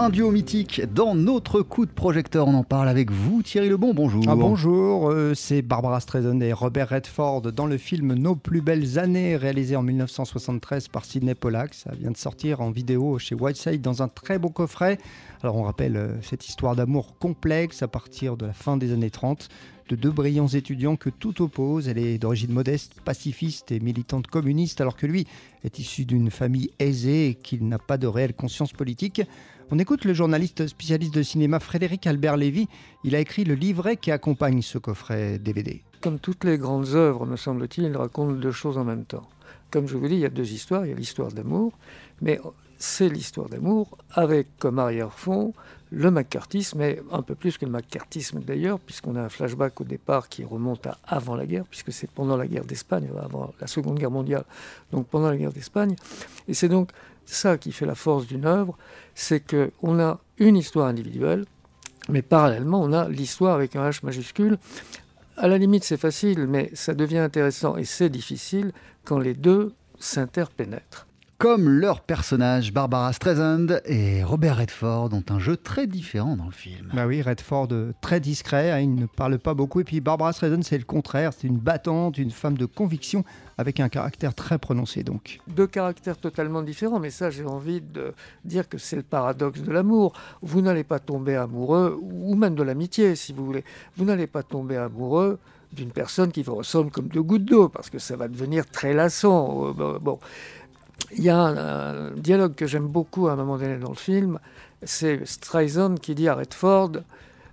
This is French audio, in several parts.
un duo mythique dans notre coup de projecteur. On en parle avec vous, Thierry Lebon. Bonjour. Ah, bonjour, euh, c'est Barbara Streisand et Robert Redford dans le film Nos plus belles années, réalisé en 1973 par Sidney Pollack. Ça vient de sortir en vidéo chez Whiteside dans un très beau coffret. Alors on rappelle euh, cette histoire d'amour complexe à partir de la fin des années 30 de deux brillants étudiants que tout oppose. Elle est d'origine modeste, pacifiste et militante communiste, alors que lui est issu d'une famille aisée et qu'il n'a pas de réelle conscience politique. On écoute le journaliste spécialiste de cinéma Frédéric Albert Lévy. Il a écrit le livret qui accompagne ce coffret DVD. Comme toutes les grandes œuvres, me semble-t-il, il raconte deux choses en même temps. Comme je vous dis, il y a deux histoires. Il y a l'histoire d'amour, mais c'est l'histoire d'amour avec comme arrière-fond le macartisme, mais un peu plus que le macartisme d'ailleurs, puisqu'on a un flashback au départ qui remonte à avant la guerre, puisque c'est pendant la guerre d'Espagne, avant la Seconde Guerre mondiale, donc pendant la guerre d'Espagne. Et c'est donc ça qui fait la force d'une œuvre, c'est qu'on a une histoire individuelle, mais parallèlement on a l'histoire avec un H majuscule. À la limite c'est facile, mais ça devient intéressant et c'est difficile quand les deux s'interpénètrent. Comme leurs personnages, Barbara Streisand et Robert Redford ont un jeu très différent dans le film. Bah oui, Redford euh, très discret, hein, il ne parle pas beaucoup. Et puis Barbara Streisand, c'est le contraire, c'est une battante, une femme de conviction avec un caractère très prononcé donc. Deux caractères totalement différents, mais ça j'ai envie de dire que c'est le paradoxe de l'amour. Vous n'allez pas tomber amoureux, ou même de l'amitié si vous voulez, vous n'allez pas tomber amoureux d'une personne qui vous ressemble comme deux gouttes d'eau, parce que ça va devenir très lassant. Euh, bon, il y a un, dialogue que j'aime beaucoup à un moment donné dans le film. C'est Streisand qui dit à Redford,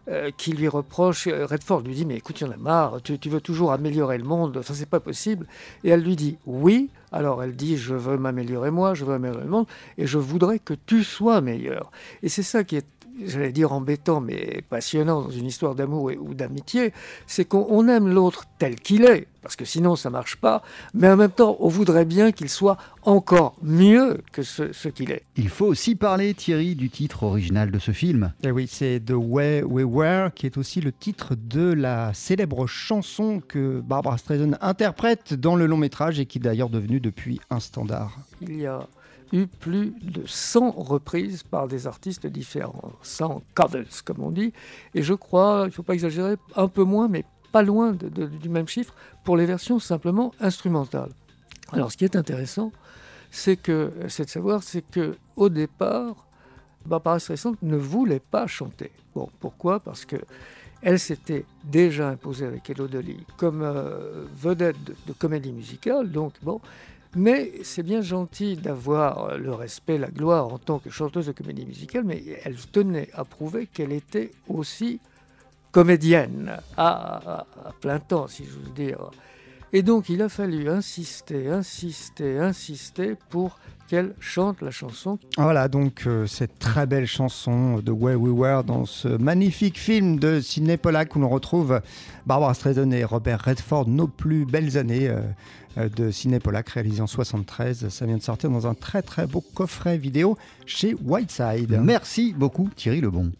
euh, qui lui reproche, euh, Redford lui dit, mais écoute, il y en a marre, tu, veux toujours améliorer le monde, ça c'est pas possible. Et elle lui dit, oui, alors elle dit, je veux m'améliorer moi, je veux améliorer le monde, et je voudrais que tu sois meilleur. Et c'est ça qui est j'allais dire embêtant, mais passionnant dans une histoire d'amour ou d'amitié, c'est qu'on aime l'autre tel qu'il est, parce que sinon ça marche pas, mais en même temps, on voudrait bien qu'il soit encore mieux que ce, qu'il est. Il faut aussi parler, Thierry, du titre original de ce film. Eh oui, c'est The Way We Were, qui est aussi le titre de la célèbre chanson que Barbara Streisand interprète dans le long métrage et qui est d'ailleurs devenu depuis un standard. Il y a eu plus de 100 reprises par des artistes différents, 100 covers comme on dit, et je crois, il ne faut pas exagérer, un peu moins, mais pas loin du même chiffre pour les versions simplement instrumentales. Alors ce qui est intéressant, c'est que c'est de savoir, c'est que au départ, Barbara Streisand ne voulait pas chanter. Bon, pourquoi? Parce que elle s'était déjà imposée avec Elodie comme euh, vedette de, de, comédie musicale, donc bon, mais c'est bien gentil d'avoir le respect, la gloire en tant que chanteuse de comédie musicale, mais elle tenait à prouver qu'elle était aussi comédienne, à, plein temps, si je veux dire. Et donc il a fallu insister, insister, insister pour qu'elle chante la chanson. Voilà donc euh, cette très belle chanson de Where We Were dans ce magnifique film de Sidney Pollack où l'on retrouve Barbara Streisand et Robert Redford, nos plus belles années euh, euh, de Sidney Pollack réalisé en 73. Ça vient de sortir dans un très très beau coffret vidéo chez Whiteside. Merci beaucoup Thierry Lebon.